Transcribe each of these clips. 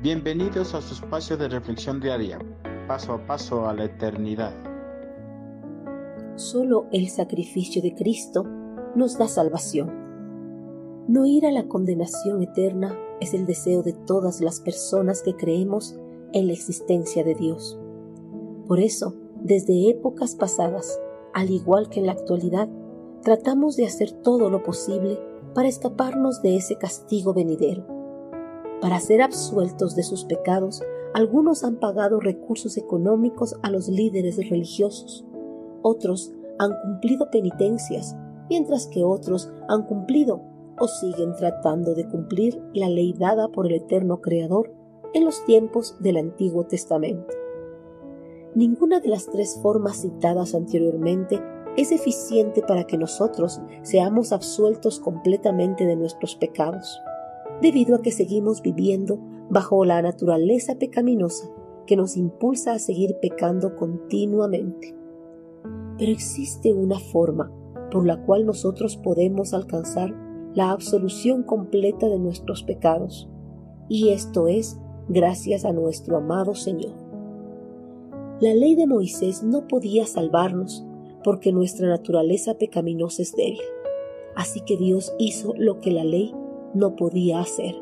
Bienvenidos a su espacio de reflexión diaria, paso a paso a la eternidad. Solo el sacrificio de Cristo nos da salvación. No ir a la condenación eterna es el deseo de todas las personas que creemos en la existencia de Dios. Por eso, desde épocas pasadas, al igual que en la actualidad, tratamos de hacer todo lo posible para escaparnos de ese castigo venidero para ser absueltos de sus pecados, algunos han pagado recursos económicos a los líderes religiosos, otros han cumplido penitencias, mientras que otros han cumplido o siguen tratando de cumplir la ley dada por el eterno Creador en los tiempos del Antiguo Testamento. Ninguna de las tres formas citadas anteriormente es eficiente para que nosotros seamos absueltos completamente de nuestros pecados debido a que seguimos viviendo bajo la naturaleza pecaminosa que nos impulsa a seguir pecando continuamente. Pero existe una forma por la cual nosotros podemos alcanzar la absolución completa de nuestros pecados, y esto es gracias a nuestro amado Señor. La ley de Moisés no podía salvarnos porque nuestra naturaleza pecaminosa es débil. Así que Dios hizo lo que la ley no podía hacer.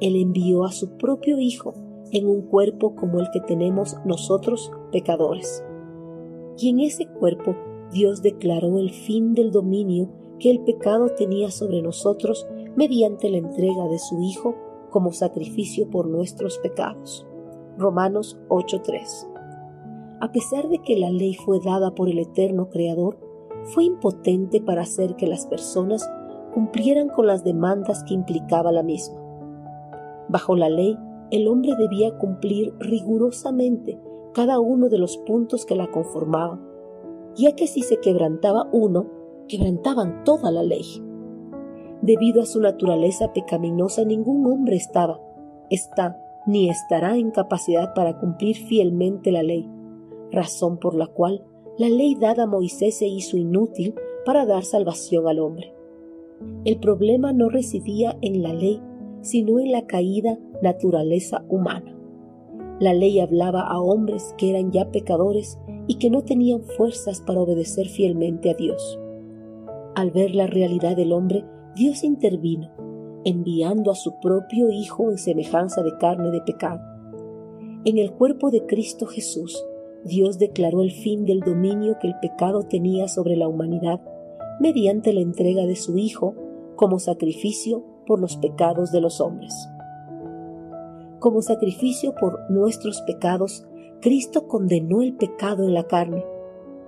Él envió a su propio Hijo en un cuerpo como el que tenemos nosotros pecadores. Y en ese cuerpo Dios declaró el fin del dominio que el pecado tenía sobre nosotros mediante la entrega de su Hijo como sacrificio por nuestros pecados. Romanos 8:3. A pesar de que la ley fue dada por el eterno Creador, fue impotente para hacer que las personas cumplieran con las demandas que implicaba la misma. Bajo la ley, el hombre debía cumplir rigurosamente cada uno de los puntos que la conformaban, ya que si se quebrantaba uno, quebrantaban toda la ley. Debido a su naturaleza pecaminosa, ningún hombre estaba, está, ni estará en capacidad para cumplir fielmente la ley, razón por la cual la ley dada a Moisés se hizo inútil para dar salvación al hombre. El problema no residía en la ley, sino en la caída naturaleza humana. La ley hablaba a hombres que eran ya pecadores y que no tenían fuerzas para obedecer fielmente a Dios. Al ver la realidad del hombre, Dios intervino, enviando a su propio Hijo en semejanza de carne de pecado. En el cuerpo de Cristo Jesús, Dios declaró el fin del dominio que el pecado tenía sobre la humanidad mediante la entrega de su Hijo como sacrificio por los pecados de los hombres. Como sacrificio por nuestros pecados, Cristo condenó el pecado en la carne.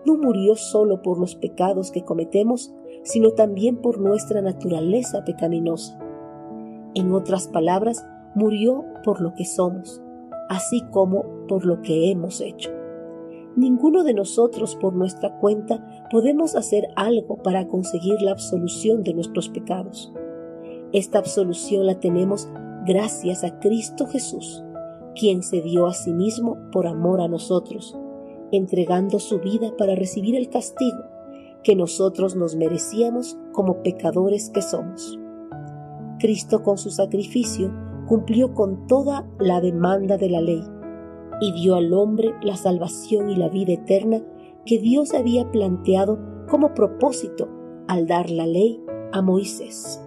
No murió solo por los pecados que cometemos, sino también por nuestra naturaleza pecaminosa. En otras palabras, murió por lo que somos, así como por lo que hemos hecho. Ninguno de nosotros por nuestra cuenta podemos hacer algo para conseguir la absolución de nuestros pecados. Esta absolución la tenemos gracias a Cristo Jesús, quien se dio a sí mismo por amor a nosotros, entregando su vida para recibir el castigo que nosotros nos merecíamos como pecadores que somos. Cristo con su sacrificio cumplió con toda la demanda de la ley y dio al hombre la salvación y la vida eterna que Dios había planteado como propósito al dar la ley a Moisés.